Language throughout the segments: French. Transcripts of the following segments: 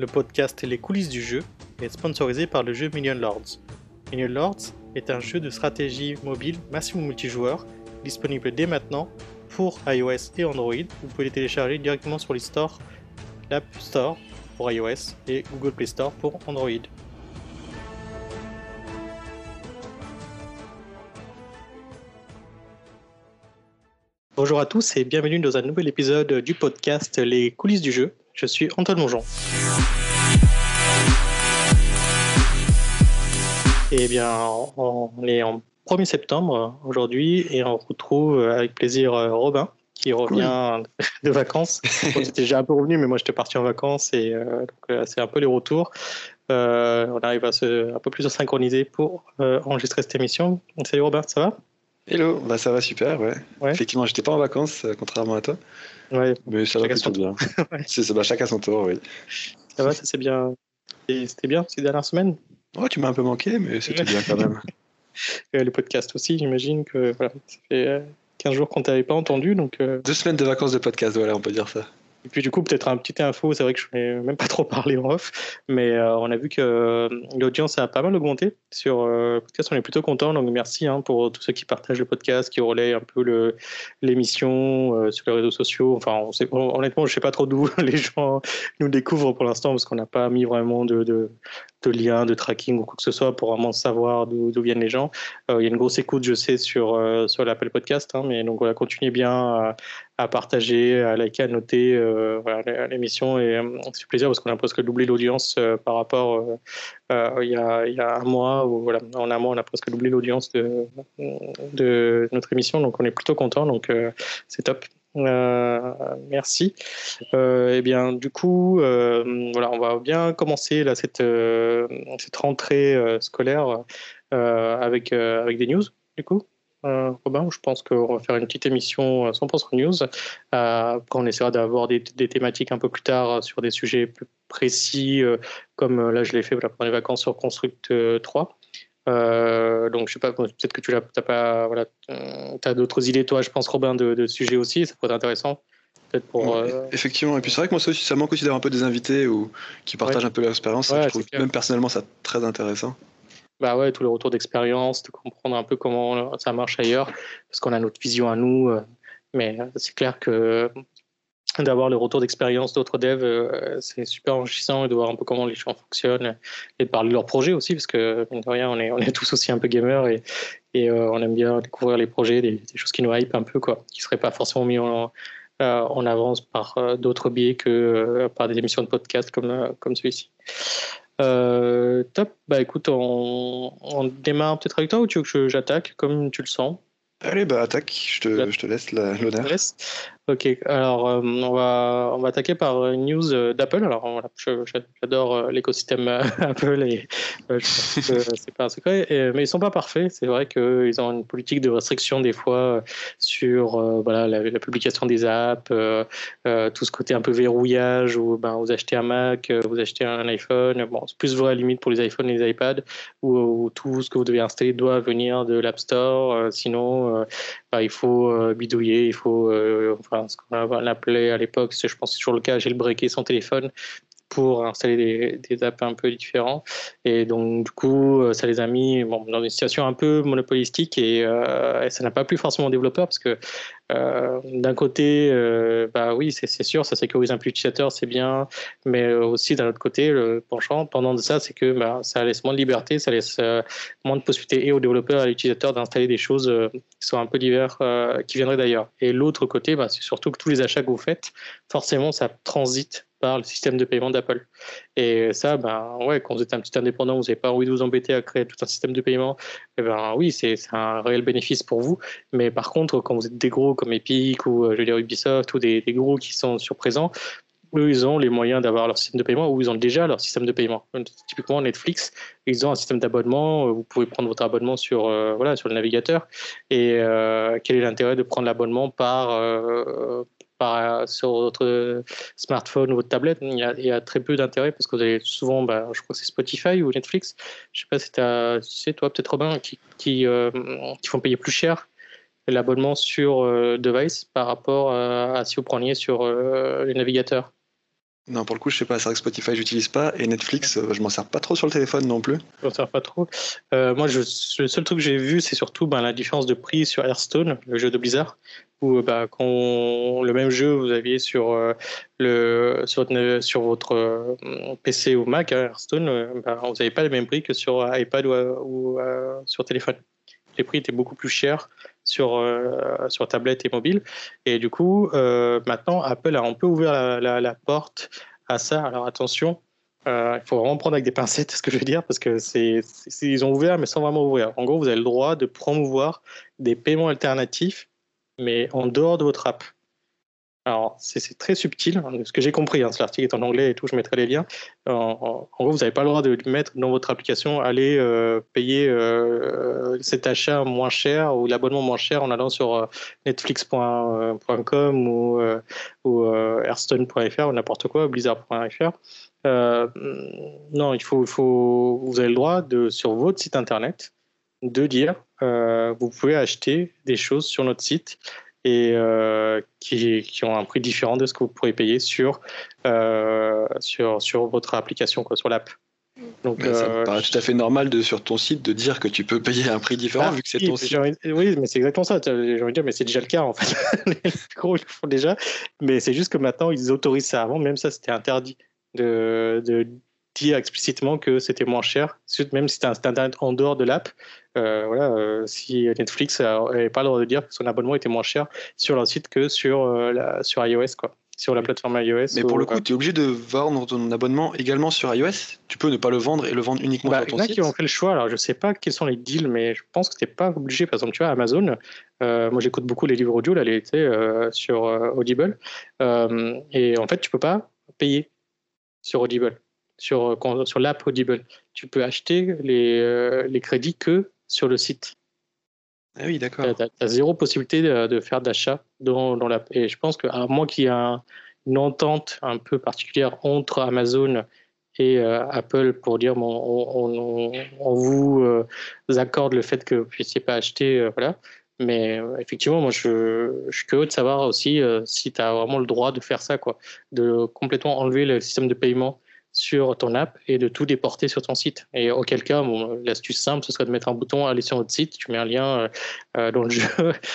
le podcast Les coulisses du jeu, est sponsorisé par le jeu Million Lords. Million Lords est un jeu de stratégie mobile maximum multijoueur, disponible dès maintenant pour iOS et Android. Vous pouvez les télécharger directement sur les stores, l'App Store pour iOS et Google Play Store pour Android. Bonjour à tous et bienvenue dans un nouvel épisode du podcast Les coulisses du jeu. Je suis Antoine Mongeon. Et bien, on est en 1er septembre aujourd'hui et on retrouve avec plaisir Robin qui revient de vacances. J'étais déjà un peu revenu, mais moi j'étais parti en vacances et euh, euh, c'est un peu les retours. Euh, on arrive à se un peu plus synchroniser pour enregistrer cette émission. Salut Robin, ça va? Hello, bah ça va super, ouais. ouais. Effectivement, j'étais pas en vacances, contrairement à toi. Ouais. Mais ça va plutôt bien. c'est bah, chacun son tour, oui. Ça va, ça c'est bien. C'était bien ces dernières semaines? Ouais, tu m'as un peu manqué, mais c'était bien quand même. le podcast aussi, j'imagine que voilà, ça fait 15 jours qu'on t'avait pas entendu. Donc, euh, Deux semaines de vacances de podcast, voilà, on peut dire ça. Et puis du coup, peut-être un petit info, c'est vrai que je n'ai même pas trop parlé en off, mais euh, on a vu que euh, l'audience a pas mal augmenté sur le podcast, on est plutôt content, donc merci hein, pour tous ceux qui partagent le podcast, qui relaient un peu l'émission sur les réseaux sociaux. Enfin, on honnêtement, je ne sais pas trop d'où les gens nous découvrent pour l'instant, parce qu'on n'a pas mis vraiment de, de, de liens, de tracking ou quoi que ce soit pour vraiment savoir d'où viennent les gens. Euh, il y a une grosse écoute, je sais, sur, euh, sur l'Apple Podcast, hein, mais donc voilà, continuez bien à, partager, à liker, à noter euh, voilà, l'émission et c'est plaisir parce qu'on a presque doublé l'audience par rapport y, a, il, y a, un mois ou voilà, en un mois on a presque doublé l'audience de, notre émission, donc on est plutôt content, donc c'est top. Euh, merci. Euh, eh bien, du coup, euh, voilà, on va bien commencer là, cette, cette rentrée scolaire avec, avec des news, du coup. Robin, je pense qu'on va faire une petite émission 100% news. quand on essaiera d'avoir des, des, thématiques un peu plus tard sur des sujets plus précis, comme là je l'ai fait pendant les vacances sur Construct 3. Euh, donc, je sais pas, peut-être que tu n'as pas, voilà, as d'autres idées, toi, je pense, Robin, de, de sujets aussi, ça pourrait être intéressant. Pour, euh, Effectivement, et puis c'est vrai que moi, ça manque aussi d'avoir un peu des invités ou qui partagent un peu leur expérience. je trouve même personnellement ça très intéressant. Bah ouais, tous les retours d'expérience, de comprendre un peu comment ça marche ailleurs, parce qu'on a notre vision à nous. Euh, mais c'est clair que d'avoir le retour d'expérience d'autres devs, euh, c'est super enrichissant et de voir un peu comment les gens fonctionnent et de parler de leurs projets aussi, parce que, de rien, on est, on est tous aussi un peu gamers et, et euh, on aime bien découvrir les projets, des, choses qui nous hype un peu, quoi, qui ne seraient pas forcément mis en, euh, en avance par d'autres biais que par des émissions de podcast comme, comme celui-ci. Top, bah écoute, on, on démarre peut-être avec toi ou tu veux que j'attaque comme tu le sens? Allez, bah attaque, je te, je te laisse l'honneur. Ok, alors euh, on, va, on va attaquer par une news euh, d'Apple. Alors voilà, j'adore euh, l'écosystème Apple et c'est pas un secret, mais ils sont pas parfaits. C'est vrai qu'ils ont une politique de restriction des fois sur voilà, la, publication des apps, tout ce côté un peu verrouillage où ben, vous achetez un Mac, vous achetez un iPhone. Bon, c'est plus vrai à la limite pour les iPhones et les iPads où, tout ce que vous devez installer doit venir de l'App Store. sinon, ben, il faut bidouiller, il faut enfin, ce qu'on appelait à l'époque, je pense que c'est toujours le cas, j'ai le breaké son téléphone pour installer des, apps un peu différents. Et donc, du coup, euh, ça les a mis dans une situation un peu monopolistique et, euh, ça n'a pas plu forcément aux développeurs parce que euh, d'un côté, bah oui, c'est sûr, ça sécurise un peu l'utilisateur, c'est bien, mais aussi d'un autre côté, le penchant pendant de ça, c'est que bah, ça laisse moins de liberté, ça laisse moins de possibilités et aux développeurs et à l'utilisateur d'installer des choses qui sont un peu diverses, qui viendraient d'ailleurs. Et l'autre côté, bah, c'est surtout que tous les achats que vous faites, forcément, ça transite par le système de paiement d'Apple. Et ça, ben ouais, quand vous êtes un petit indépendant, vous n'avez pas envie de vous embêter à créer tout un système de paiement, eh ben oui, c'est un réel bénéfice pour vous. Mais par contre, quand vous êtes des gros comme Epic ou euh, je veux dire Ubisoft ou des, gros qui sont surprésents, eux, ils ont les moyens d'avoir leur système de paiement ou ils ont déjà leur système de paiement. Typiquement, Netflix, ils ont un système d'abonnement. Euh, vous pouvez prendre votre abonnement sur, euh, voilà, sur le navigateur. Et quel est l'intérêt de prendre l'abonnement par, sur votre smartphone ou votre tablette, il y a, très peu d'intérêt parce que vous avez souvent, bah, je crois que c'est Spotify ou Netflix, je sais pas si tu sais, toi, peut-être Robin, qui, qui, euh, qui, font payer plus cher l'abonnement sur euh, device par rapport à, si vous preniez sur euh, les navigateurs. Non, pour le coup, je sais pas. C'est vrai que Spotify, j'utilise pas. Et Netflix, euh, je m'en sers pas trop sur le téléphone non plus. Je m'en sers pas trop. Euh, moi, le seul truc que j'ai vu, c'est surtout ben, la différence de prix sur Hearthstone, le jeu de Blizzard. Où bah, quand le même jeu, vous aviez sur, le, sur, sur votre PC ou Mac, hein, Hearthstone, bah, vous n'avez pas le même prix que sur iPad ou sur téléphone. Les prix étaient beaucoup plus chers sur, euh, sur tablette et mobile. Et du coup, euh, maintenant, Apple a un peu ouvert la, porte à ça. Alors attention, euh, il faut vraiment prendre avec des pincettes ce que je veux dire, parce que c'est, ils ont ouvert, mais sans vraiment ouvrir. En gros, vous avez le droit de promouvoir des paiements alternatifs, mais en dehors de votre app. Alors, c'est très subtil, hein, ce que j'ai compris, hein, l'article est en anglais et tout, je mettrai les liens. En, gros, vous n'avez pas le droit de mettre dans votre application, aller euh, payer euh, cet achat moins cher ou l'abonnement moins cher en allant sur euh, netflix.com ou, ou ou n'importe quoi, blizzard.fr. non, il faut, vous avez le droit sur votre site internet de dire, vous pouvez acheter des choses sur notre site et euh, qui, qui, ont un prix différent de ce que vous pourrez payer sur, euh, sur, sur votre application, quoi, sur l'app. Donc, ça euh, paraît tout à fait normal de, sur ton site de dire que tu peux payer un prix différent ah, vu que c'est ton site. Oui, mais c'est exactement ça. J'ai envie de dire, mais c'est déjà le cas en fait. les gros le font déjà. Mais c'est juste que maintenant, ils autorisent ça. Avant, même ça, c'était interdit de, de dire explicitement que c'était moins cher, même si c'était un standard en dehors de l'app. Euh, voilà, euh, si Netflix n'avait pas le droit de dire que son abonnement était moins cher sur leur site que sur, euh, la, sur iOS, quoi, sur la plateforme iOS. Mais pour le coup, tu es obligé de vendre ton abonnement également sur iOS Tu peux ne pas le vendre et le vendre uniquement bah, sur ton site Il y en a qui ont fait le choix, alors je sais pas quels sont les deals, mais je pense que tu n'es pas obligé. Par exemple, tu vois, Amazon, moi j'écoute beaucoup les livres audio, là, les, sur Audible, et en fait, tu peux pas payer sur Audible sur, sur l'app Audible. Tu peux acheter les, les crédits que sur le site. Ah oui, d'accord. Tu as, zéro possibilité de, faire d'achat dans, dans l'app. Et je pense qu'à moins qu'il y ait une entente un peu particulière entre Amazon et euh, Apple pour dire on, on, vous euh, accorde le fait que vous ne puissiez pas acheter. Euh, voilà. Mais effectivement, moi, je, je, suis curieux de savoir aussi si tu as vraiment le droit de faire ça, quoi, de complètement enlever le système de paiement sur ton app et de tout déporter sur ton site. Et auquel cas, l'astuce simple, ce serait de mettre un bouton aller sur notre site, tu mets un lien euh, euh, dans le jeu,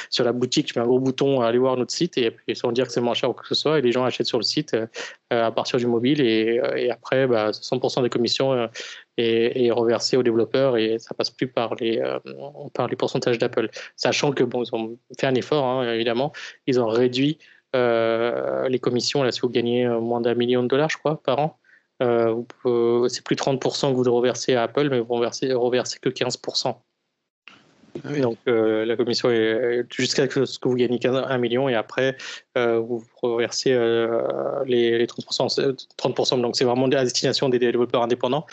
sur la boutique, tu mets un gros bouton aller voir notre site et, puis sans dire que c'est moins cher ou quoi que ce soit, et les gens achètent sur le site euh, à partir du mobile et, et après, bah, 100% des commissions est, reversé aux développeurs et ça passe plus par les, par pourcentages d'Apple. Sachant que bon, ils ont fait un effort, hein, évidemment, ils ont réduit les commissions, là, si vous gagnez moins d'un million de dollars, je crois, par an, euh, c'est plus 30% que vous reversez à Apple, mais vous reversez, reversez que 15%. Ah Donc euh, la commission est jusqu'à ce que vous gagnez 1 million et après euh, vous reversez les, les, 30%, 30%. Donc c'est vraiment à destination des développeurs indépendants.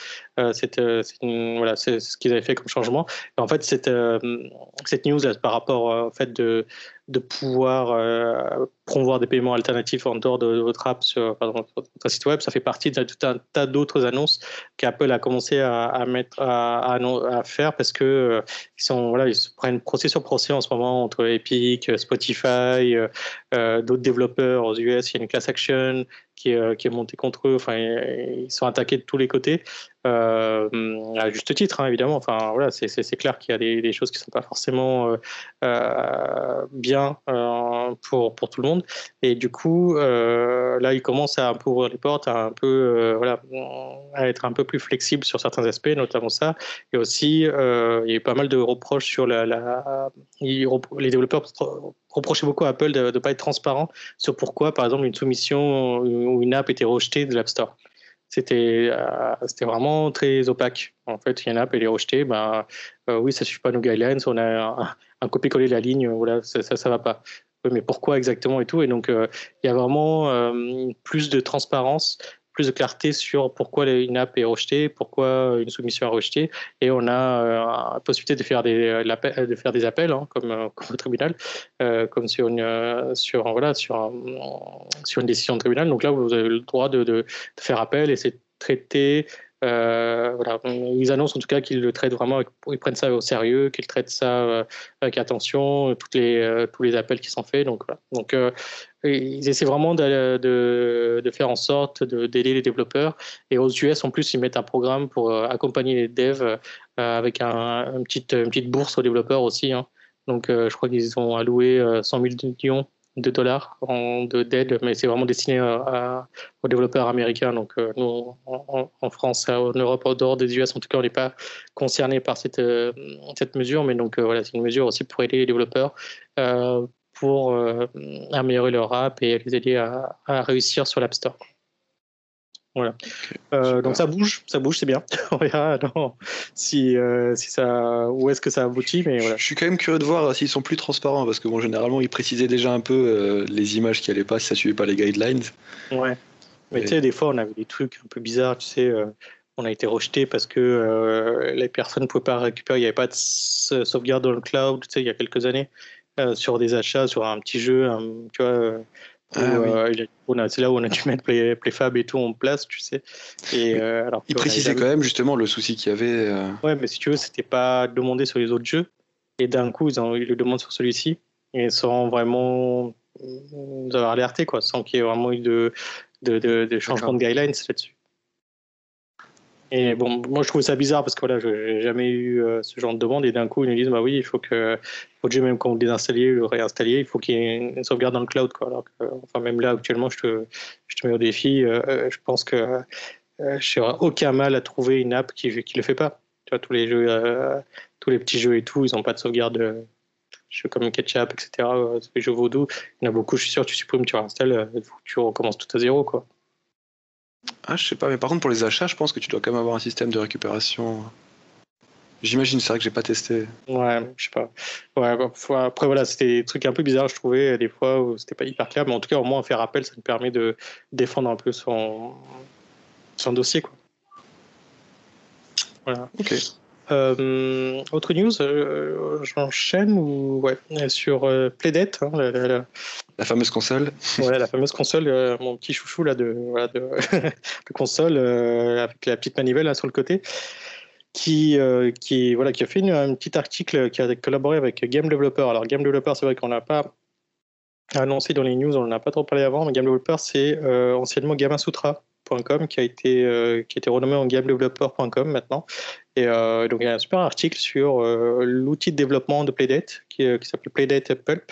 c'est voilà, ce qu'ils avaient fait comme changement. en fait cette, cette news par rapport au fait de de pouvoir promouvoir des paiements alternatifs en dehors de, votre app sur votre site web. Ça fait partie de tout un tas d'autres annonces qu'Apple a commencé à, mettre à, faire parce que euh, voilà se prennent procès sur procès en ce moment entre Epic, Spotify, euh, d'autres développeurs aux US. Il y a une class action qui est, montée contre eux. Enfin, ils sont attaqués de tous les côtés. Euh, à juste titre, hein, évidemment. Enfin, voilà, c'est clair qu'il y a des, choses qui ne sont pas forcément euh, euh, bien pour, pour tout le monde. Et du coup, là, il commence à un peu ouvrir les portes, à un peu, voilà, à être un peu plus flexible sur certains aspects, notamment ça. Et aussi, il y a eu pas mal de reproches sur la, les développeurs reprochaient beaucoup à Apple de ne pas être transparent sur pourquoi, par exemple, une soumission ou une app était rejetée de l'App Store c'était euh, vraiment très opaque. En fait, il y en a, elle est rejetée. Ben, euh, oui, ça ne suit pas nos guidelines. On a un, copier-coller de la ligne. Voilà, ça, ça, va pas. Mais pourquoi exactement et tout. Et donc, euh, il y a vraiment plus de transparence plus de clarté sur pourquoi une app est rejetée, pourquoi une soumission est rejetée, et on a euh, la possibilité de faire des, de faire des appels, hein, comme, euh, comme, au tribunal, euh, comme sur une, sur, voilà, sur, sur une décision de tribunal. Donc là, vous avez le droit de, de, faire appel et c'est traité voilà. Ils annoncent en tout cas qu'ils le traitent vraiment, ils prennent ça au sérieux, qu'ils traitent ça avec attention, toutes les, tous les appels qui sont faits. Donc, voilà. donc ils essaient vraiment de, de, faire en sorte d'aider les développeurs. Et aux US, en plus, ils mettent un programme pour accompagner les devs avec un, petite, une petite bourse aux développeurs aussi. Hein. Donc, je crois qu'ils ont alloué 100 000 millions de dollars en, de d'aide, mais c'est vraiment destiné à, aux développeurs américains. Donc euh, nous, en, France, en Europe, en dehors des US, en tout cas, on n'est pas concerné par cette, euh, cette mesure. Mais donc euh, voilà, c'est une mesure aussi pour aider les développeurs pour améliorer leur app et les aider à, à réussir sur l'App Store. Voilà. Euh, donc ça bouge, ça bouge, c'est bien. On verra si, euh, si ça, où est-ce que ça aboutit, mais voilà. Je suis quand même curieux de voir s'ils sont plus transparents, parce que bon, généralement ils précisaient déjà un peu euh, les images qui allaient pas si ça suivait pas les guidelines. Ouais. Mais tu sais, des fois on avait des trucs un peu bizarres, tu sais. on a été rejeté parce que les personnes ne pouvaient pas récupérer, il n'y avait pas de sauvegarde dans le cloud, tu sais, il y a quelques années, sur des achats, sur un petit jeu, tu vois ah euh, c'est là où on a dû mettre Play, PlayFab et tout en place, tu sais. Et, euh, alors, il précisait quand même justement le souci qu'il y avait. Euh. Ouais, mais si tu veux, c'était pas demandé sur les autres jeux. Et d'un coup, ils, ont, ils, le demandent sur celui-ci. Et sans vraiment nous avoir alerté, quoi, sans qu'il y ait vraiment eu de, de, de, de changement de guidelines là-dessus. Et bon, moi je trouve ça bizarre parce que voilà, je n'ai jamais eu euh, ce genre de demande et d'un coup ils nous disent bah oui, il faut que votre jeu même quand vous le désinstalliez, le réinstalliez, il faut qu'il y ait une sauvegarde dans le cloud quoi. Alors que, enfin même là actuellement, je te, je te mets au défi, euh, euh, je pense que je n'aurai aucun mal à trouver une app qui qui le fait pas. Tu vois tous les jeux, tous les petits jeux et tout, ils n'ont pas de sauvegarde. jeux comme Ketchup, etc. les jeux vaudou, il y en a beaucoup. Je suis sûr, tu supprimes, tu réinstalles, tu recommences tout à zéro quoi. Ah, je sais pas, mais par contre, pour les achats, je pense que tu dois quand même avoir un système de récupération. J'imagine, c'est vrai que j'ai pas testé. Ouais, je sais pas. Ouais, bah, après, voilà, c'était des trucs un peu bizarres, je trouvais, des fois où c'était pas hyper clair, mais en tout cas, au moins, faire appel, ça nous permet de défendre un peu son, son dossier, quoi. Voilà. Ok. Euh, autre news, euh, j'enchaîne ou ouais, sur euh, hein, la, fameuse console. Ouais, la fameuse console, mon petit chouchou là de, voilà, de, console avec la petite manivelle sur le côté, qui qui voilà qui a fait un petit article qui a collaboré avec Game Developer. Alors Game Developer, c'est vrai qu'on n'a pas annoncé dans les news, on n'en a pas trop parlé avant, mais Game Developer c'est anciennement Gamasutra qui a été euh, qui a été renommé en gamedeveloper.com maintenant. Et euh, donc il y a un super article sur euh, l'outil de développement de Playdate qui, qui s'appelle Playdate Pulp.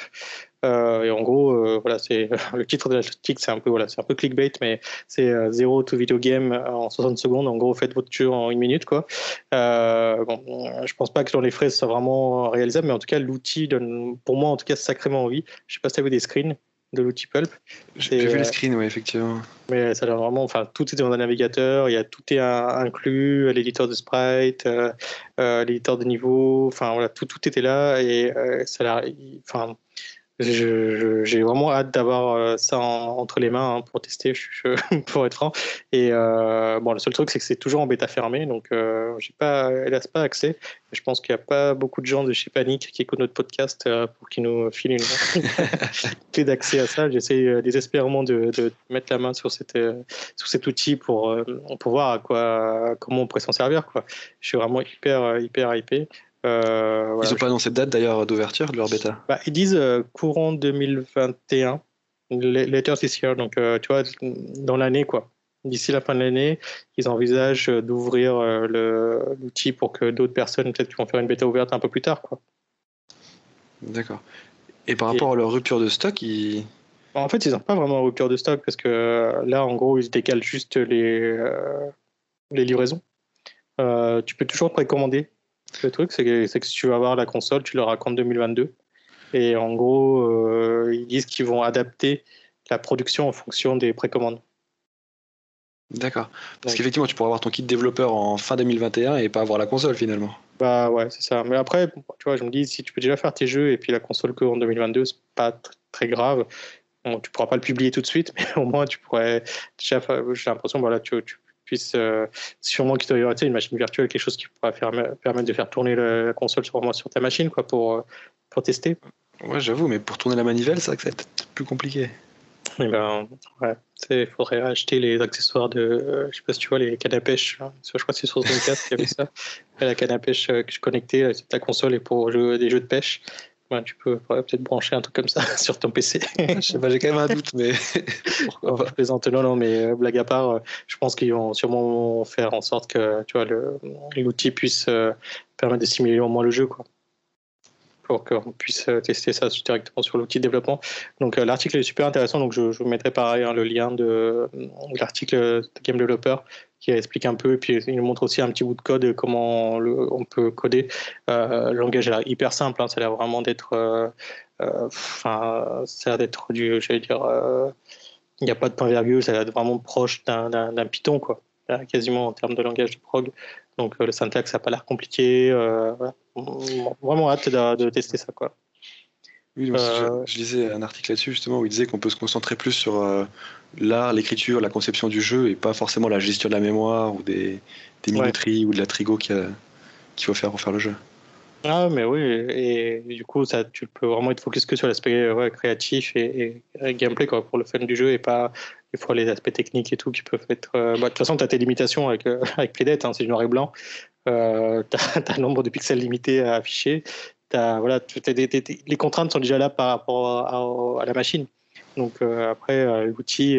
et en gros, voilà, c'est le titre de l'article, c'est un peu voilà, c'est un peu clickbait, mais c'est zéro to video game en 60 secondes. En gros, faites votre jeu en une minute, quoi. bon, je pense pas que dans les frais, ça soit vraiment réalisable, mais en tout cas, l'outil donne, pour moi, en tout cas, sacrément envie. Je sais pas si tu as vu des screens de l'outil Pulp. J'ai vu les euh, screens, oui, effectivement. Mais ça a vraiment, enfin, tout est dans un navigateur, il y a tout est inclus, l'éditeur de sprite, euh, euh, l'éditeur de niveau, enfin voilà, tout, tout était là et ça a, enfin, j'ai vraiment hâte d'avoir euh, ça entre les mains hein, pour tester, pour être franc. Et euh, bon, le seul truc, c'est que c'est toujours en bêta fermée, donc euh, j'ai pas, hélas, pas accès. Je pense qu'il n'y a pas beaucoup de gens de chez Panic qui écoutent notre podcast pour qu'ils nous filent une clé d'accès à ça. J'essaie désespérément de, de, mettre la main sur, cette, sur cet outil pour, pour voir à quoi, comment on pourrait s'en servir. Quoi. Je suis vraiment hyper, hyper hypé. Euh, ils n'ont pas annoncé de date d'ailleurs d'ouverture de leur bêta bah, Ils disent euh, courant 2021, later this year, donc euh, tu vois, dans l'année quoi. D'ici la fin de l'année, ils envisagent d'ouvrir l'outil pour que d'autres personnes, peut-être, vont faire une bêta ouverte un peu plus tard. quoi. D'accord. Et par rapport à leur rupture de stock, ils... En fait, ils n'ont pas vraiment rupture de stock parce que là, en gros, ils décalent juste les, les livraisons. tu peux toujours précommander le truc, c'est que, si tu vas avoir la console, tu leur racontes 2022. Et en gros, euh, ils disent qu'ils vont adapter la production en fonction des précommandes. D'accord. Parce qu'effectivement, tu pourrais avoir ton kit développeur en fin 2021 et pas avoir la console finalement. Bah ouais, c'est ça. Mais après, tu vois, je me dis, si tu peux déjà faire tes jeux et puis la console que en 2022, c'est pas très grave. Bon, tu pourras pas le publier tout de suite, mais au moins tu pourrais déjà. J'ai l'impression, voilà, tu, tu puisse euh, sûrement qu'il doit y avoir une machine virtuelle, quelque chose qui pourra faire, permettre de faire tourner la console sur, sur ta machine quoi, pour, euh, pour tester. Ouais, j'avoue, mais pour tourner la manivelle, c'est vrai que c'est peut-être plus compliqué. Eh ben, ouais. Il faudrait acheter les accessoires de. Euh, je sais pas si tu vois, les cannes à pêche. Hein. Je crois que c'est sur 24 qui avait ça. la canne à pêche euh, que je connectais, ta console et pour jouer des jeux de pêche. Tu peux peut-être brancher un truc comme ça sur ton PC. je sais pas, j'ai quand même un doute, mais pourquoi pas. Je plaisante, non, non, mais euh, blague à part, je pense qu'ils vont sûrement faire en sorte que tu vois, l'outil puisse permettre de simuler au moins le jeu. Quoi pour qu'on puisse euh, tester ça directement sur l'outil de développement. Donc euh, l'article est super intéressant, donc je, vous mettrai par ailleurs le lien de, euh, l'article de Game Developer qui explique un peu, et puis il montre aussi un petit bout de code, comment on peut coder. le langage est hyper simple, hein, ça a l'air vraiment d'être, enfin, ça a l'air d'être du, j'allais dire, il n'y a pas de point virgule, ça a l'air vraiment proche d'un Python, quoi, quasiment en termes de langage de prog. Donc le syntaxe n'a pas l'air compliqué. Voilà vraiment hâte de, tester ça. Quoi. Oui, euh, je, lisais un article là-dessus justement où il disait qu'on peut se concentrer plus sur euh, l'art, l'écriture, la conception du jeu et pas forcément la gestion de la mémoire ou des, des minuteries ou de la trigo qu'il faut faire pour faire le jeu. Ah, mais oui, et, du coup, ça, tu peux vraiment être focus que sur l'aspect créatif et, gameplay quoi, pour le fun du jeu et pas des fois les aspects techniques et tout qui peuvent être. Euh, bah, de toute façon, tu as tes limitations avec, avec Playdead, hein, c'est du noir et blanc. Euh, tu as, un nombre de pixels limité à afficher. As, voilà, les contraintes sont déjà là par rapport à, la machine. Donc euh, après, euh, l'outil,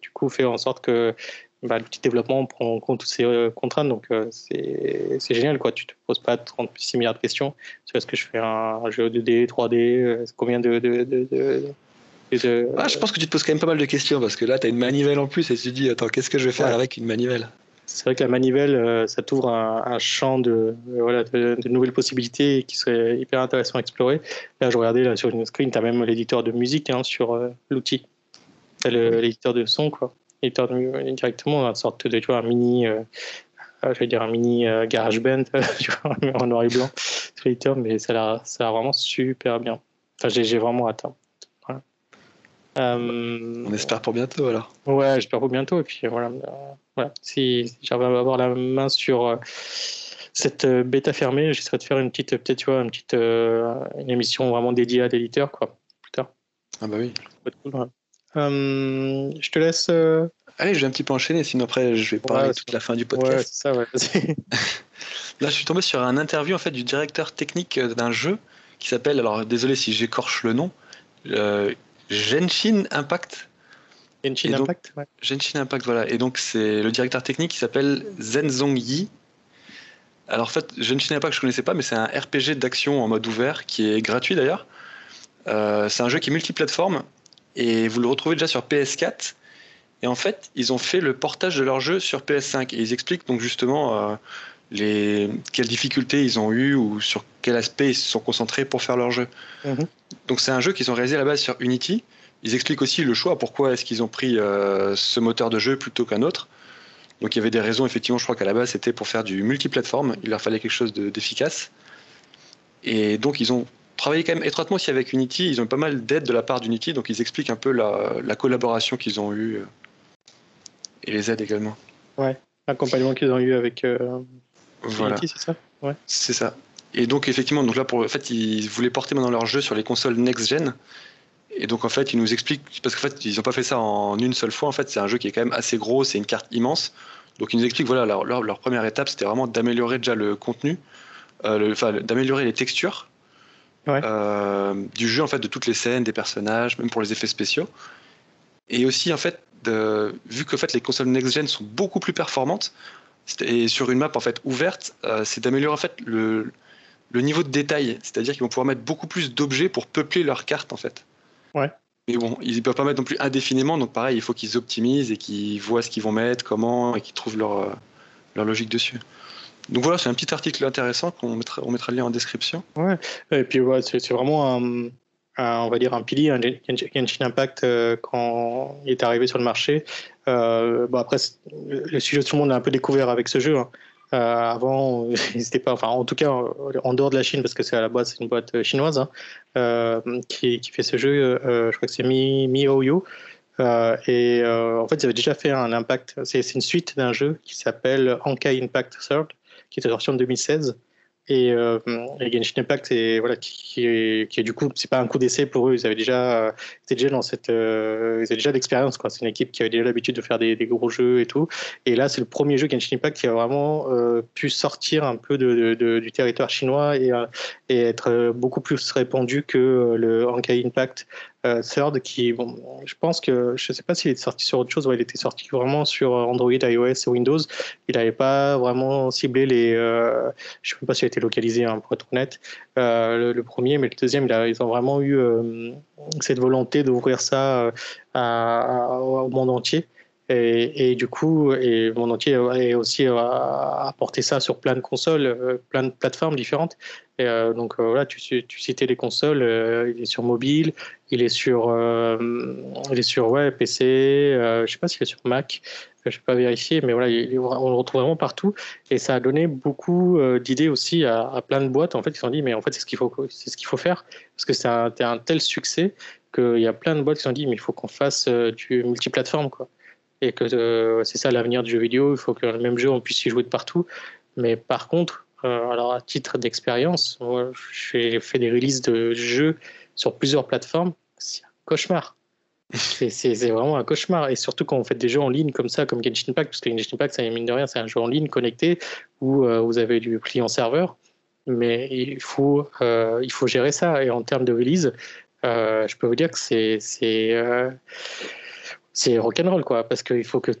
du coup, fait en sorte que bah, l'outil de développement prend en compte toutes ces contraintes. Donc c'est génial. Quoi. Tu ne te poses pas 36 milliards de questions sur est-ce que je fais un, jeu 2D, 3D, combien de, de, de, ah, je pense que tu te poses quand même pas mal de questions parce que là, tu as une manivelle en plus et tu te dis, attends, qu'est-ce que je vais faire avec une manivelle? C'est vrai que la manivelle, euh, ça t'ouvre un, champ de, voilà, de, nouvelles possibilités qui seraient hyper intéressant à explorer. Là, je regardais là, sur une screen, tu as même l'éditeur de musique hein, sur euh, l'outil. L'éditeur de son, quoi. L'éditeur directement, une sorte de, tu vois, un mini, euh, je vais dire un mini garage band, tu vois, en noir et blanc, l'éditeur, mais ça a, ça a vraiment super bien. Enfin, j'ai vraiment atteint. Euh, On espère pour bientôt alors. Ouais, j'espère pour bientôt. Et puis voilà, euh, voilà. si, j'arrive à avoir la main sur euh, cette bêta fermée, j'essaierai de faire une petite, peut-être tu vois, une petite une émission vraiment dédiée à l'éditeur quoi, plus tard. Ah bah oui. Je te laisse. Allez, je vais un petit peu enchaîner, sinon après je vais parler toute la fin du podcast. Ouais, c'est ça, ouais. Là, je suis tombé sur un interview en fait du directeur technique d'un jeu qui s'appelle, alors désolé si j'écorche le nom, Genshin Impact. Genshin Impact, ouais. Genshin Impact, voilà. Et donc, c'est le directeur technique qui s'appelle Zenzong Yi. Alors, en fait, Genshin Impact, je connaissais pas, mais c'est un RPG d'action en mode ouvert qui est gratuit d'ailleurs. Euh, c'est un jeu qui est multiplateforme et vous le retrouvez déjà sur PS4. Et en fait, ils ont fait le portage de leur jeu sur PS5 et ils expliquent donc justement euh, les, quelles difficultés ils ont eu ou sur quel aspect ils se sont concentrés pour faire leur jeu. Mhm. Donc c'est un jeu qu'ils ont réalisé à la base sur Unity. Ils expliquent aussi le choix, pourquoi est-ce qu'ils ont pris euh, ce moteur de jeu plutôt qu'un autre. Donc il y avait des raisons, effectivement, je crois qu'à la base c'était pour faire du multiplateforme, il leur fallait quelque chose d'efficace. Et donc ils ont travaillé quand même étroitement aussi avec Unity, ils ont eu pas mal d'aide de la part d'Unity, donc ils expliquent un peu la, collaboration qu'ils ont eue euh, et les aides également. Ouais, l'accompagnement qu'ils ont eu avec euh, voilà. c'est ça? Ouais. C'est ça. Et donc, effectivement, donc là, pour, en fait, ils voulaient porter maintenant leur jeu sur les consoles next-gen. Et donc, en fait, ils nous expliquent, parce qu'en fait, ils n'ont pas fait ça en une seule fois. En fait, c'est un jeu qui est quand même assez gros, c'est une carte immense. Donc, ils nous expliquent, voilà, leur, leur, première étape, c'était vraiment d'améliorer déjà le contenu, euh, enfin, d'améliorer les textures euh, du jeu, en fait, de toutes les scènes, des personnages, même pour les effets spéciaux. Et aussi, en fait, de, vu que en fait, les consoles next-gen sont beaucoup plus performantes, et sur une map en fait ouverte, euh, c'est d'améliorer en fait le, le niveau de détail. C'est-à-dire qu'ils vont pouvoir mettre beaucoup plus d'objets pour peupler leur carte en fait. Ouais. Mais bon, ils ne peuvent pas mettre non plus indéfiniment, donc pareil, il faut qu'ils optimisent et qu'ils voient ce qu'ils vont mettre, comment, et qu'ils trouvent leur, euh, leur logique dessus. Donc voilà, c'est un petit article intéressant qu'on mettra, on mettra le lien en description. Ouais, et puis ouais, c'est vraiment un, on va dire un pilier, un Genshin Impact euh, quand il est arrivé sur le marché. Euh, bon après, le sujet tout le monde a un peu découvert avec ce jeu. Hein. Euh, avant, n'était pas, enfin, en tout cas, en dehors de la Chine, parce que c'est à la base c'est une boîte chinoise hein, qui, fait ce jeu. je crois que c'est Mi, MiHoYo. et en fait, ils avaient déjà fait un impact. C'est une suite d'un jeu qui s'appelle Ankai Impact Third, qui est sorti en 2016. et, euh, et, Genshin Impact, c'est voilà, qui, est, qui est du coup, c'est pas un coup d'essai pour eux. Ils avaient déjà, euh, étaient déjà dans cette, euh, ils déjà l'expérience. C'est une équipe qui avait déjà l'habitude de faire des, gros jeux et tout. Et là, c'est le premier jeu Genshin Impact qui a vraiment pu sortir un peu de, du territoire chinois et, et être beaucoup plus répandu que le Honkai Impact euh, Third qui, bon, je pense que, je ne sais pas s'il est sorti sur autre chose, ouais, il était sorti vraiment sur Android, iOS et Windows. Il n'avait pas vraiment ciblé les. Euh, je ne sais pas s'il a été localisé, hein, pour être honnête, euh, le, premier, mais le deuxième, ils ont vraiment eu euh, cette volonté d'ouvrir ça euh, à, à, au monde entier. Et, du coup, et monde entier est aussi apporté ça sur plein de consoles, plein de plateformes différentes. Et euh, donc euh, voilà, tu, citais les consoles, euh, il est sur mobile, il est sur, il est sur ouais, PC, je sais pas s'il est sur Mac, je vais pas vérifier, mais voilà, il, on le retrouve vraiment partout. Et ça a donné beaucoup d'idées aussi à, plein de boîtes. En fait, ils se sont dit, mais en fait, c'est ce qu'il faut, ce qu'il faut faire, parce que c'est un, un, tel succès qu'il y a plein de boîtes qui se sont dit, mais il faut qu'on fasse du multiplateforme, quoi et que euh, c'est ça l'avenir du jeu vidéo. Il faut que le même jeu, on puisse y jouer de partout. Mais par contre, euh, alors à titre d'expérience, moi, j'ai fait des releases de jeux sur plusieurs plateformes. C'est un cauchemar. C'est vraiment un cauchemar. Et surtout quand on fait des jeux en ligne comme ça, comme Genshin Impact, parce que Genshin Impact, ça mine de rien, c'est un jeu en ligne connecté où euh, vous avez du client-serveur. Mais il faut, il faut gérer ça. Et en termes de release, je peux vous dire que c'est c'est rock'n'roll quoi parce qu'il faut que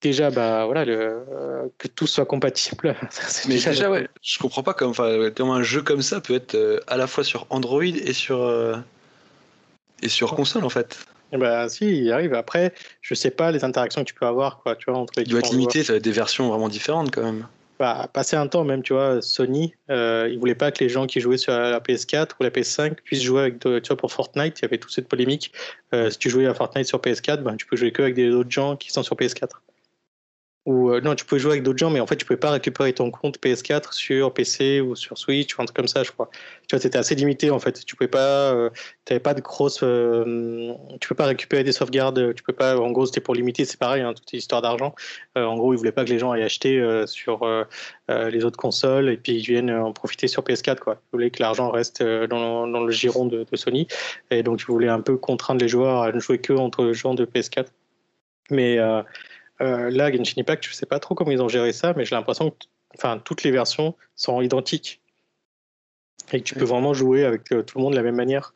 déjà bah voilà le, euh, que tout soit compatible. Mais déjà, déjà ouais je comprends pas comme enfin un jeu comme ça peut être euh, à la fois sur Android et sur euh, et sur console en fait. Et bah si il arrive. Après je sais pas les interactions que tu peux avoir quoi tu vois entre les il doit être limité ça va être des versions vraiment différentes quand même bah, passer un temps même, tu vois, Sony, euh, ils voulaient pas que les gens qui jouaient sur la PS4 ou la PS5 puissent jouer avec, tu vois, pour Fortnite, il y avait toute cette polémique. Euh, si tu jouais à Fortnite sur PS4, ben, tu peux jouer que avec des autres gens qui sont sur PS4 ou euh, non, tu pouvais jouer avec d'autres gens, mais en fait, tu pouvais pas récupérer ton compte PS4 sur PC ou sur Switch ou un truc comme ça, je crois. Tu vois, c'était assez limité en fait. Tu pouvais pas, euh, avais pas de grosses, euh, tu peux pas récupérer des sauvegardes. Tu peux pas, en gros, c'était pour limiter. C'est pareil, hein, toute histoire d'argent. Euh, en gros, ils voulaient pas que les gens aillent acheter euh, sur euh, les autres consoles et puis ils viennent en profiter sur PS4, quoi. Ils voulaient que l'argent reste dans, le giron de, Sony, et donc ils voulaient un peu contraindre les joueurs à ne jouer que entre gens de PS4. Mais euh, là, Genshin Impact, je ne sais pas trop comment ils ont géré ça, mais j'ai l'impression que enfin, toutes les versions sont identiques. Et que tu peux vraiment jouer avec euh, tout le monde de la même manière.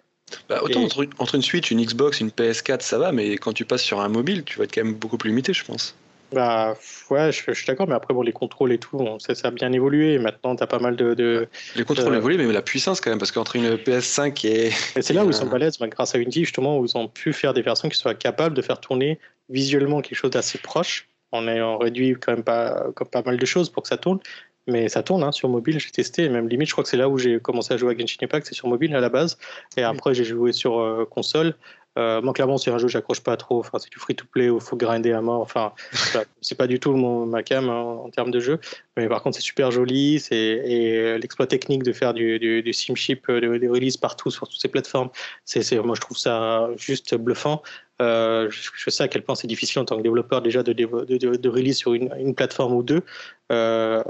Bah, autant et... entre, entre, une Switch, une Xbox, une PS4, ça va, mais quand tu passes sur un mobile, tu vas être quand même beaucoup plus limité, je pense. Bah ouais, je, je suis d'accord, mais après bon, les contrôles et tout, bon, ça, ça, a bien évolué. Maintenant, tu as pas mal de, de les contrôles de... évolué, mais la puissance quand même, parce qu'entre une PS5 et, et c'est là où ils sont balèzes, bah, grâce à Unity justement, où ils ont pu faire des versions qui soient capables de faire tourner visuellement quelque chose d'assez proche. On, est, on réduit quand même pas, comme pas mal de choses pour que ça tourne, mais ça tourne hein, sur mobile. J'ai testé, même limite, je crois que c'est là où j'ai commencé à jouer à Genshin Impact, c'est sur mobile à la base, et après j'ai joué sur euh, console. Euh, moi, clairement, c'est un jeu que j'accroche pas trop. Enfin, c'est du free-to-play où il faut grinder à mort. Enfin, c'est pas du tout mon, ma cam hein, en termes de jeu. Mais par contre, c'est super joli. Et l'exploit technique de faire du, du, du SimShip, des de releases partout sur toutes ces plateformes, c'est moi, je trouve ça juste bluffant. Euh, je, sais à quel point c'est difficile en tant que développeur déjà de, de, release sur une, plateforme ou deux. Euh,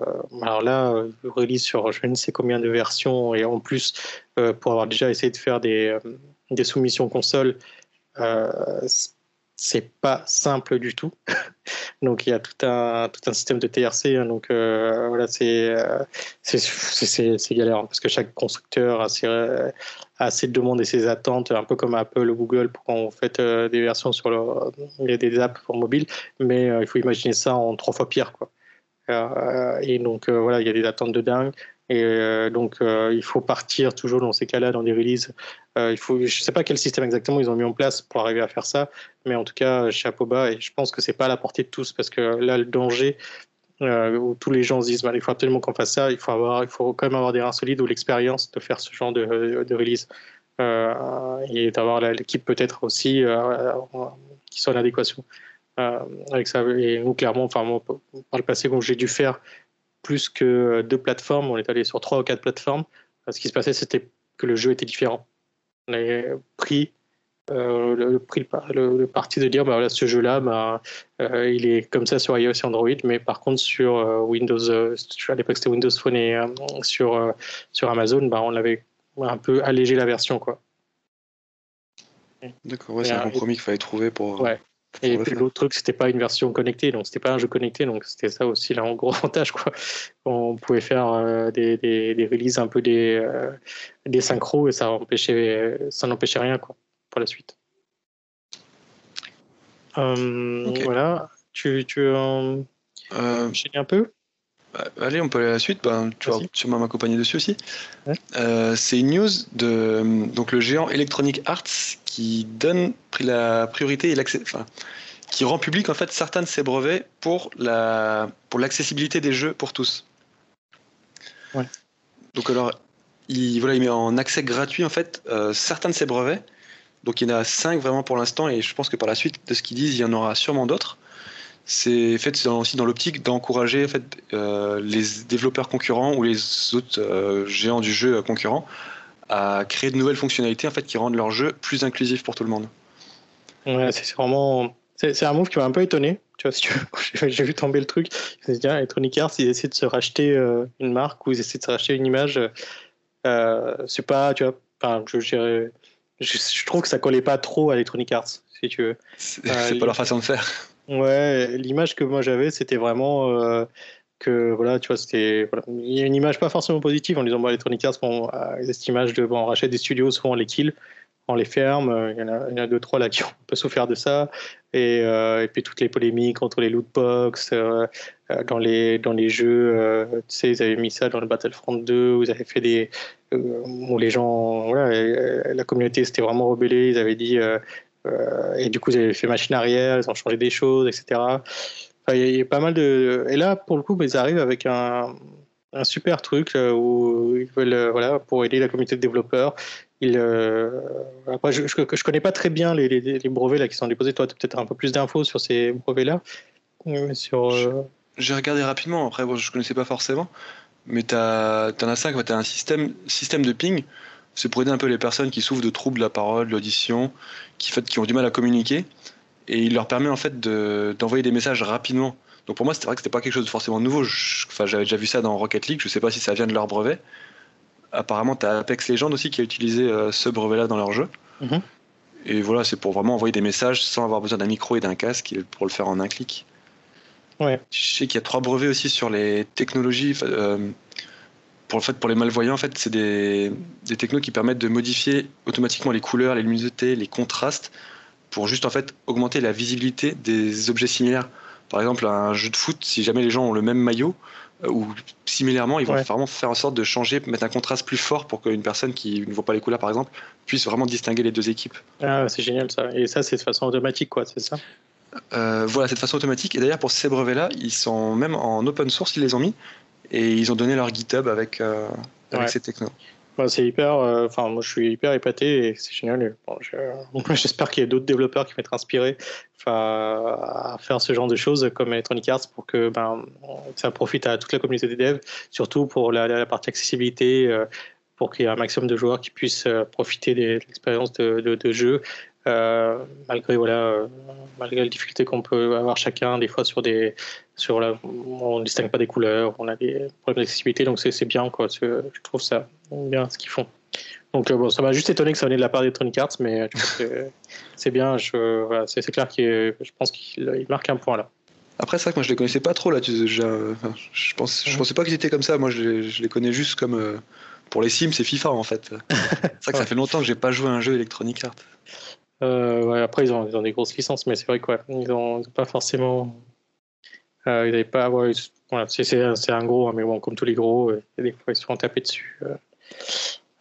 alors là, release sur je ne sais combien de versions et en plus, euh, pour avoir déjà essayé de faire des, des soumissions console, euh, c'est pas simple du tout. donc il y a tout un, tout un système de TRC. Hein, donc euh, voilà, c'est c'est galère hein, parce que chaque constructeur a ses, a de demandes et ses attentes, un peu comme Apple ou Google pour quand on fait euh, des versions sur le, des apps pour mobile. Mais euh, il faut imaginer ça en trois fois pire, quoi. Euh, et donc voilà, il y a des attentes de dingue. Et euh, donc, euh, il faut partir toujours dans ces cas-là, dans des releases. Euh, je ne sais pas quel système exactement ils ont mis en place pour arriver à faire ça, mais en tout cas, chapeau bas. Et je pense que c'est pas à la portée de tous, parce que là, le danger où tous les gens se disent, bah, il faut absolument qu'on fasse ça. Il faut avoir, il faut quand même avoir des reins solides ou l'expérience de faire ce genre de, de release et d'avoir l'équipe peut-être aussi qui soit en adéquation. avec ça. Et nous, clairement, par le passé, j'ai dû faire plus que deux plateformes, on est allé sur trois ou quatre plateformes. Ce qui se passait, c'était que le jeu était différent. On avait pris euh, le, le, parti de dire bah voilà, ce jeu-là, bah, euh, il est comme ça sur iOS et Android, mais par contre sur euh, Windows, à l'époque c'était Windows Phone et sur, sur Amazon, bah, on avait un peu allégé la version. quoi. D'accord, ouais, c'est un compromis qu'il fallait trouver pour. Ouais. Et puis l'autre truc, c'était pas une version connectée, donc c'était pas un jeu connecté, donc c'était ça aussi là en gros avantage quoi. On pouvait faire des, des, des, releases un peu des, des synchros et ça empêchait, ça n'empêchait rien quoi pour la suite. Euh, voilà. Tu, tu en euh, un peu? Bah, Allez, on peut aller à la suite. Bah, tu vas sûrement m'accompagner dessus aussi. Euh, c'est une news de donc, le géant Electronic Arts qui donne la priorité et l'accès. Enfin, qui rend public en fait certains de ses brevets pour la pour l'accessibilité des jeux pour tous. Ouais. Donc alors, il voilà, il met en accès gratuit en fait certains de ses brevets donc il y en a cinq vraiment pour l'instant et je pense que par la suite de ce qu'ils disent, il y en aura sûrement d'autres. C'est fait aussi dans l'optique d'encourager en fait, euh, les développeurs concurrents ou les autres euh, géants du jeu concurrents à créer de nouvelles fonctionnalités en fait, qui rendent leur jeu plus inclusif pour tout le monde. Ouais, c'est vraiment c'est un move qui m'a un peu étonné. Tu vois, si j'ai vu tomber le truc. Je me dit, Electronic Arts, ils essaient de se racheter euh, une marque ou ils essaient de se racheter une image. c'est pas, tu vois, enfin, je dirais je, trouve que ça collait pas trop à Electronic Arts, si tu veux. C'est euh, pas leur façon de faire. Ouais, l'image que moi j'avais, c'était vraiment euh, que voilà, tu vois, c'était il y a une image pas forcément positive en disant bon, Electronic Arts, bon, euh, cette image de bon, on rachète des studios, souvent on les kill, on les ferme. Il y en a, il y en a deux trois là qui ont un peu souffert de ça. Et, et puis toutes les polémiques entre les loot box dans les dans les jeux, tu sais, ils avaient mis ça dans le Battlefront 2, vous avez fait des euh, où les gens, voilà, la communauté s'était vraiment rebellée, ils avaient dit, euh, euh, et du coup, ils avaient fait machine arrière, ils ont changé des choses, etc. il y, a pas mal de. Et là, pour le coup, ils arrivent avec un, un super truc où ils veulent, voilà, pour aider la communauté de développeurs. Ils, après, je, je, connais pas très bien les, les, brevets là qui sont déposés. Toi, tu as peut-être un peu plus d'infos sur ces brevets là. Sur. J'ai regardé rapidement. Après, bon, je connaissais pas forcément mais tu en as tu as un système, système de ping. C'est pour aider un peu les personnes qui souffrent de troubles de la parole, de l'audition, qui, fait, qui ont du mal à communiquer. Et il leur permet en fait d'envoyer des messages rapidement. Donc pour moi, c'était vrai que c'était pas quelque chose de forcément nouveau. Enfin, j'avais déjà vu ça dans Rocket League. Je sais pas si ça vient de leur brevet. Apparemment, tu as Apex Legends aussi qui a utilisé euh, ce brevet-là dans leur jeu. Mhm. Et voilà, c'est pour vraiment envoyer des messages sans avoir besoin d'un micro et d'un casque pour le faire en un clic. Je sais qu'il y a trois brevets aussi sur les technologies. Euh, pour, le fait, pour les malvoyants, en fait, c'est des, des technos qui permettent de modifier automatiquement les couleurs, les luminosités, les contrastes, pour juste en fait augmenter la visibilité des objets similaires. Par exemple, un jeu de foot, si jamais les gens ont le même maillot, euh, ou similairement, ils vont vraiment faire en sorte de changer, mettre un contraste plus fort pour qu'une personne qui ne voit pas les couleurs, par exemple, puisse vraiment distinguer les deux équipes. Ah, c'est génial ça. Et ça, c'est de façon automatique, quoi, c'est ça? Euh, voilà, cette façon automatique. Et d'ailleurs, pour ces brevets-là, ils sont même en open source, ils les ont mis. Et ils ont donné leur GitHub avec, euh, avec ces technos. Bah, c'est hyper. Euh, enfin, moi, je suis hyper épaté et c'est génial. Bon, J'espère qu'il y a d'autres développeurs qui vont être inspirés à faire ce genre de choses comme Electronic Arts pour que ben, ça profite à toute la communauté des devs, surtout pour la, partie accessibilité, pour qu'il y ait un maximum de joueurs qui puissent profiter de l'expérience de, de, de, jeu euh, malgré voilà, euh, malgré les difficultés qu'on peut avoir chacun des fois sur des sur la, on ne distingue pas des couleurs, on a des problèmes d'accessibilité, donc c'est bien quoi. Je trouve ça bien ce qu'ils font. Donc euh, bon, ça m'a juste étonné que ça venait de la part d'Electronic Arts, mais c'est bien. Voilà, c'est clair qu'il, je pense qu'il marque un point là. Après ça, moi je les connaissais pas trop là. je, je, pense, je pensais pas qu'ils étaient comme ça. Moi je les, je les connais juste comme pour les Sims, c'est FIFA en fait. c'est vrai que ça fait longtemps que j'ai pas joué à un jeu Electronic Arts. Euh, après, ils ont, ils ont, des grosses licences, mais c'est vrai qu'ils ils n'ont pas forcément. Euh, ils n'avaient pas. voilà, c'est un gros, hein, mais bon, comme tous les gros, euh, des fois, ils se font taper dessus.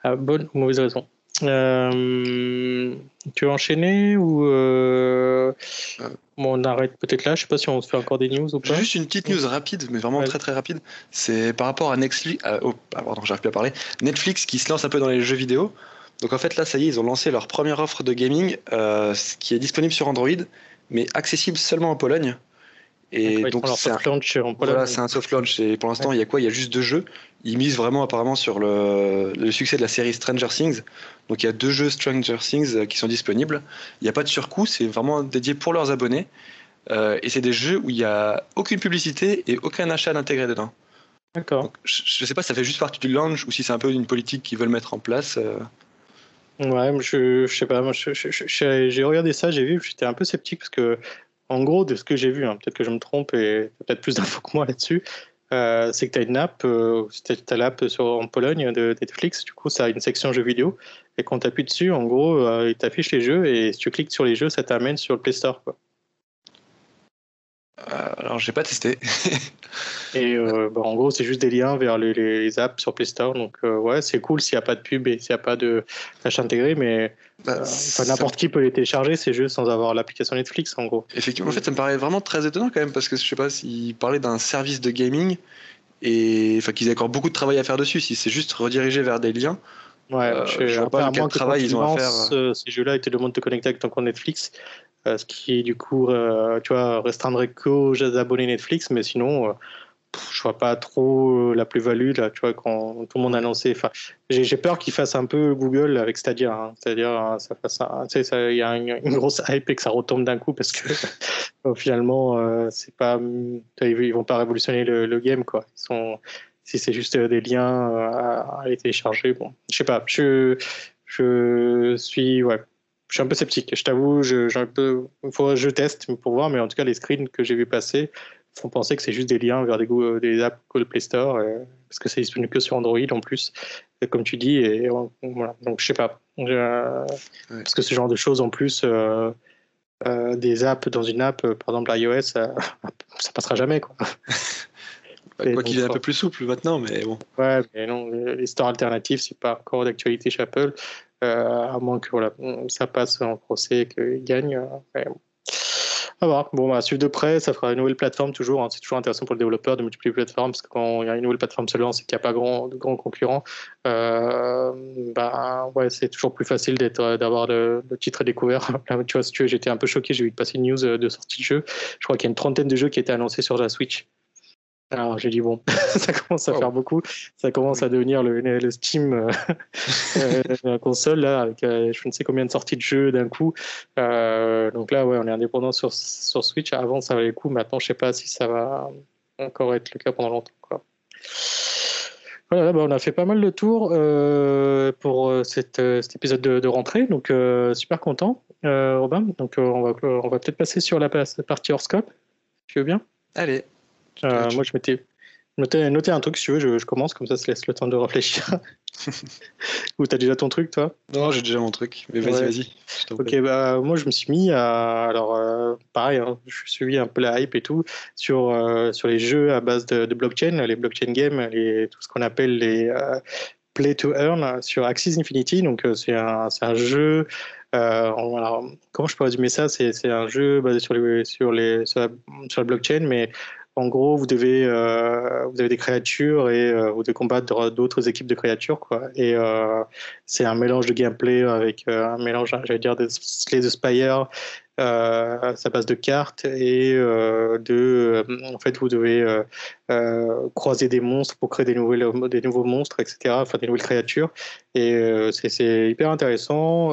à bonne ou mauvaise raison. tu veux enchaîner ou on arrête peut-être là Je sais pas si on se fait encore des news ou pas. Juste une petite news rapide, mais vraiment très très rapide. C'est par rapport à Netflix. oh, pardon, j'arrive plus à parler. Netflix qui se lance un peu dans les jeux vidéo. Donc en fait là, ça y est, ils ont lancé leur première offre de gaming euh, qui est disponible sur Android, mais accessible seulement en Pologne. Et donc, c'est un soft launch en Voilà, c'est un soft launch. Et pour l'instant, il y a quoi? Il y a juste deux jeux. Ils misent vraiment apparemment sur le, le, succès de la série Stranger Things. Donc il y a deux jeux Stranger Things euh, qui sont disponibles. Il n'y a pas de surcoût, c'est vraiment dédié pour leurs abonnés. Euh, et c'est des jeux où il n'y a aucune publicité et aucun achat d'intégrer dedans. D'accord. Je ne sais pas si ça fait juste partie du launch ou si c'est un peu une politique qu'ils veulent mettre en place. Euh. Ouais, je, je sais pas. Moi, j'ai regardé ça, j'ai vu, j'étais un peu sceptique parce que, en gros, de ce que j'ai vu, hein, peut-être que je me trompe et peut-être plus d'infos que moi là-dessus, euh, c'est que tu as une app, euh, as l'app en Pologne de Netflix, du coup, ça a une section jeux vidéo. Et quand tu appuies dessus, en gros, euh, il t'affiche les jeux et si tu cliques sur les jeux, ça t'amène sur le Play Store. Quoi. Euh, alors, j'ai pas testé. et euh, bah, en gros, c'est juste des liens vers les, apps sur Play Store. Donc, euh, ouais, c'est cool s'il n'y a pas de pub et s'il n'y a pas de tâche intégrée, mais bah, n'importe qui peut les télécharger, c'est juste sans avoir l'application Netflix, en gros. Effectivement, en fait, ça me paraît vraiment très étonnant quand même, parce que je sais pas s'ils parlaient d'un service de gaming et enfin qu'ils aient encore beaucoup de travail à faire dessus. Si c'est juste redirigé vers des liens. Ouais, je, vois pas quel travail ils ont à faire. ces jeux-là, ils te demandent de te connecter avec ton compte Netflix. Euh, ce qui du coup, euh, tu vois, restreindrait qu'aux abonnés Netflix, mais sinon, euh, je vois pas trop la plus-value là, tu vois, quand tout le monde a annoncé. Enfin, j'ai peur qu'ils fassent un peu Google avec Stadia, hein. c'est-à-dire ça fasse, tu sais, il y a une, grosse hype et que ça retombe d'un coup parce que finalement, c'est pas, ils vont pas révolutionner le, game quoi. Ils sont, si c'est juste des liens à, à les télécharger, bon, je sais pas, je, je suis, ouais, je suis un peu sceptique. Je t'avoue, je, un peu, faut, je teste pour voir, mais en tout cas, les screens que j'ai vu passer font penser que c'est juste des liens vers des, des apps Google Play Store, euh, parce que c'est disponible que sur Android en plus, comme tu dis. Et voilà. Donc, je sais pas. Parce que ce genre de choses en plus, euh, euh, des apps dans une app, par exemple iOS, ça, ça passera jamais. Quoi. Bah, quoi qu'il est un peu plus souple maintenant, mais bon. Ouais, mais non, les stores alternatifs, c'est pas encore d'actualité chez Apple. Euh, à moins que voilà, ça passe en procès et qu'il gagne. Euh, à voir. Bon, à suivre de près, ça fera une nouvelle plateforme toujours. Hein. C'est toujours intéressant pour le développeur de multiplier les plateformes parce que quand il y a une nouvelle plateforme se lance et qu'il n'y a pas grand, de grands concurrents, euh, bah, ouais, c'est toujours plus facile d'avoir le, titre découvert. tu vois, si tu j'étais un peu choqué. J'ai vu passer une news de sortie de jeu. Je crois qu'il y a une trentaine de jeux qui étaient annoncés sur la Switch. Alors j'ai dit bon, ça commence à faire beaucoup, ça commence à devenir le, le Steam euh, euh, la console là avec euh, je ne sais combien de sorties de jeux d'un coup. donc là ouais, on est indépendant sur, sur Switch. Avant ça valait le coup, maintenant je sais pas si ça va encore être le cas pendant longtemps. Quoi. Voilà, bah, on a fait pas mal de tours pour cette, cet épisode de, de rentrée, donc super content, Robin. Donc on va, on va peut-être passer sur la partie horoscope. Tu veux bien? Allez. Euh, moi, je m'étais noté, un truc, si tu veux, je, commence, comme ça, ça laisse le temps de réfléchir. Ou t'as déjà ton truc, toi? Non, j'ai déjà mon truc, mais vas-y, vas-y. Ok, bah, moi, je me suis mis à. Alors, euh, pareil, hein, je suis un peu la hype et tout, sur, euh, sur les jeux à base de, blockchain, les blockchain games, les, tout ce qu'on appelle les play to earn sur Axis Infinity. Donc, c'est un, un jeu. alors, comment je peux résumer ça? C'est un jeu basé sur, les, sur, les, sur, la, sur la blockchain, mais en gros, euh, vous avez des créatures et euh, vous devez combattre d'autres équipes de créatures, quoi. Et euh, c'est un mélange de gameplay avec un mélange, j'allais dire, de Slay the Spire euh, sa base de cartes et euh, de, euh, en fait, vous devez croiser des monstres pour créer des, nouvelles, des nouveaux monstres, etc., enfin des nouvelles créatures. Et c'est hyper intéressant.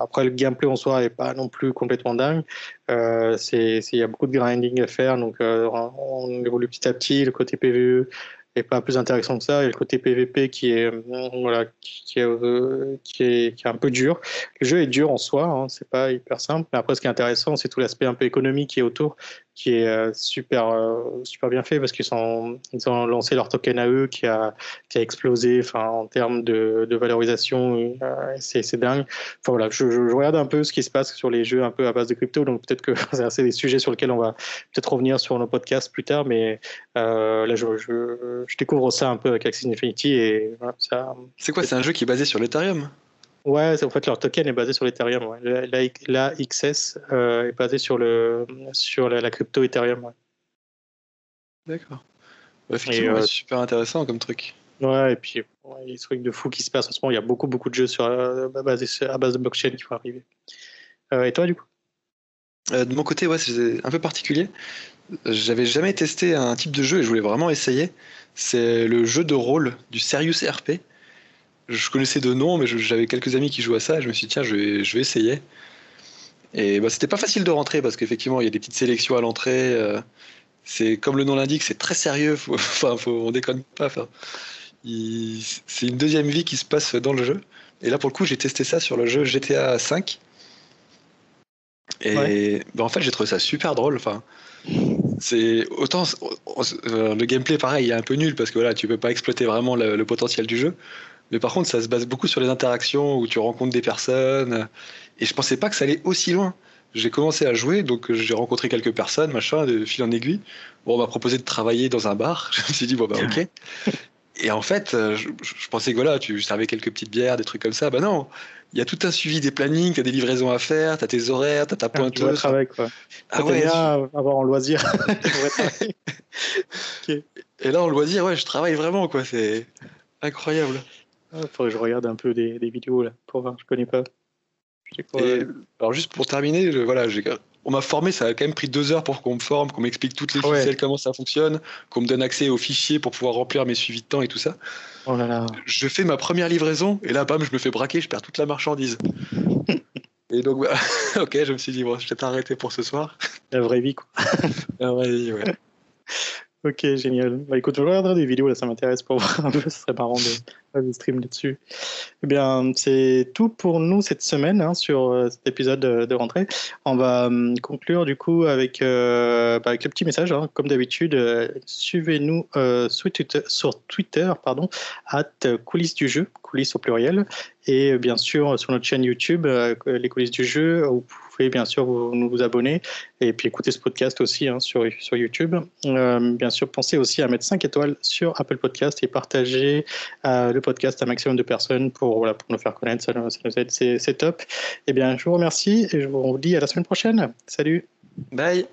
après, le gameplay en soi n'est pas non plus complètement dingue. Il y a beaucoup de grinding à faire, donc on évolue petit à petit. Le côté PVE est pas plus intéressant que ça. Et le côté PVP qui est, voilà, qui, est, euh, qui, est, qui, est, un peu dur. Le jeu est dur en soi, hein, c'est pas hyper simple. Mais après, ce qui est intéressant, c'est tout l'aspect un peu économique qui est autour qui est euh, super, euh, super bien fait parce qu'ils sont, ils ont lancé leur token à eux qui a, qui a explosé enfin, en termes de, de valorisation. Euh, c'est dingue. Enfin, voilà, je, je, regarde un peu ce qui se passe sur les jeux un peu à base de crypto, donc peut-être que c'est des sujets sur lesquels on va peut-être revenir sur nos podcasts plus tard, mais là, je, je, découvre ça un peu avec Axie Infinity. C'est quoi C'est un jeu qui est basé sur l'Ethereum? Ouais, en fait, leur token est basé sur l'Ethereum. Ouais. La, la, XS euh, est basée sur, le, sur la, crypto Ethereum. Ouais. D'accord. effectivement, euh, super intéressant comme truc. Ouais, et puis il y a des trucs de fou qui se passent en ce moment. Il y a beaucoup, beaucoup de jeux sur, euh, basés à base de blockchain qui vont arriver. et toi, du coup? De mon côté, ouais, c'est un peu particulier. J'avais jamais testé un type de jeu et je voulais vraiment essayer. C'est le jeu de rôle du Serious RP. Je connaissais de nom, mais j'avais quelques amis qui jouaient à ça. Et je me suis dit, tiens, je vais, je vais essayer. Et bah, c'était pas facile de rentrer parce qu'effectivement, il y a des petites sélections à l'entrée. Euh, c'est comme le nom l'indique, c'est très sérieux. Faut, enfin, faut, on déconne pas. C'est une deuxième vie qui se passe dans le jeu. Et là, pour le coup, j'ai testé ça sur le jeu GTA V. Et bah, en fait, j'ai trouvé ça super drôle. Enfin, c'est autant euh, le gameplay pareil, il est un peu nul parce que voilà, tu peux pas exploiter vraiment le, potentiel du jeu. Mais par contre, ça se base beaucoup sur les interactions où tu rencontres des personnes. Et je pensais pas que ça allait aussi loin. J'ai commencé à jouer, donc j'ai rencontré quelques personnes, machin, de fil en aiguille. Bon, on m'a proposé de travailler dans un bar. Je me suis dit bon bah ok. Et en fait, euh, je, pensais que voilà, tu servais quelques petites bières, des trucs comme ça. Bah non, il y a tout un suivi des plannings, tu as des livraisons à faire, tu as tes horaires, tu as ta ah, pointeuse. Tu travail, quoi. Ah ouais, bien avoir en loisir. Et là, en loisir, ouais, je travaille vraiment, quoi. C'est incroyable. Il ah, faudrait que je regarde un peu des, des, vidéos, là, pour voir. Je connais pas. alors, juste pour terminer, voilà, on m'a formé, ça a quand même pris deux heures pour qu'on me forme, qu'on m'explique toutes les ficelles, comment ça fonctionne, qu'on me donne accès aux fichiers pour pouvoir remplir mes suivis de temps et tout ça. Oh là là. Je fais ma première livraison et là, bam, je me fais braquer, je perds toute la marchandise. et donc, bah, ok, je me suis dit, bon, je vais t'arrêter pour ce soir. La vraie vie, quoi. La vraie vie, ouais. Ok, génial. Bah écoute, je regarderai des vidéos, là, ça m'intéresse pour voir un peu, ce serait marrant de, de stream là-dessus. Eh bien, c'est tout pour nous cette semaine hein, sur euh, cet épisode de, rentrée. On va hum, conclure du coup avec, euh, bah, avec le petit message, hein. comme d'habitude, euh, suivez-nous sur Twitter, sur Twitter, pardon, at coulisses du jeu, coulisses au pluriel, et bien sûr sur notre chaîne YouTube, les coulisses du jeu, où pouvez bien sûr vous, vous abonner et puis écouter ce podcast aussi hein, sur, sur YouTube. Euh, bien sûr, pensez aussi à mettre 5 étoiles sur Apple Podcast et partager euh, le podcast à un maximum de personnes pour, voilà, pour nous faire connaître. Ça, ça nous aide, c'est top. Eh bien, je vous remercie et je vous dis à la semaine prochaine. Salut. Bye.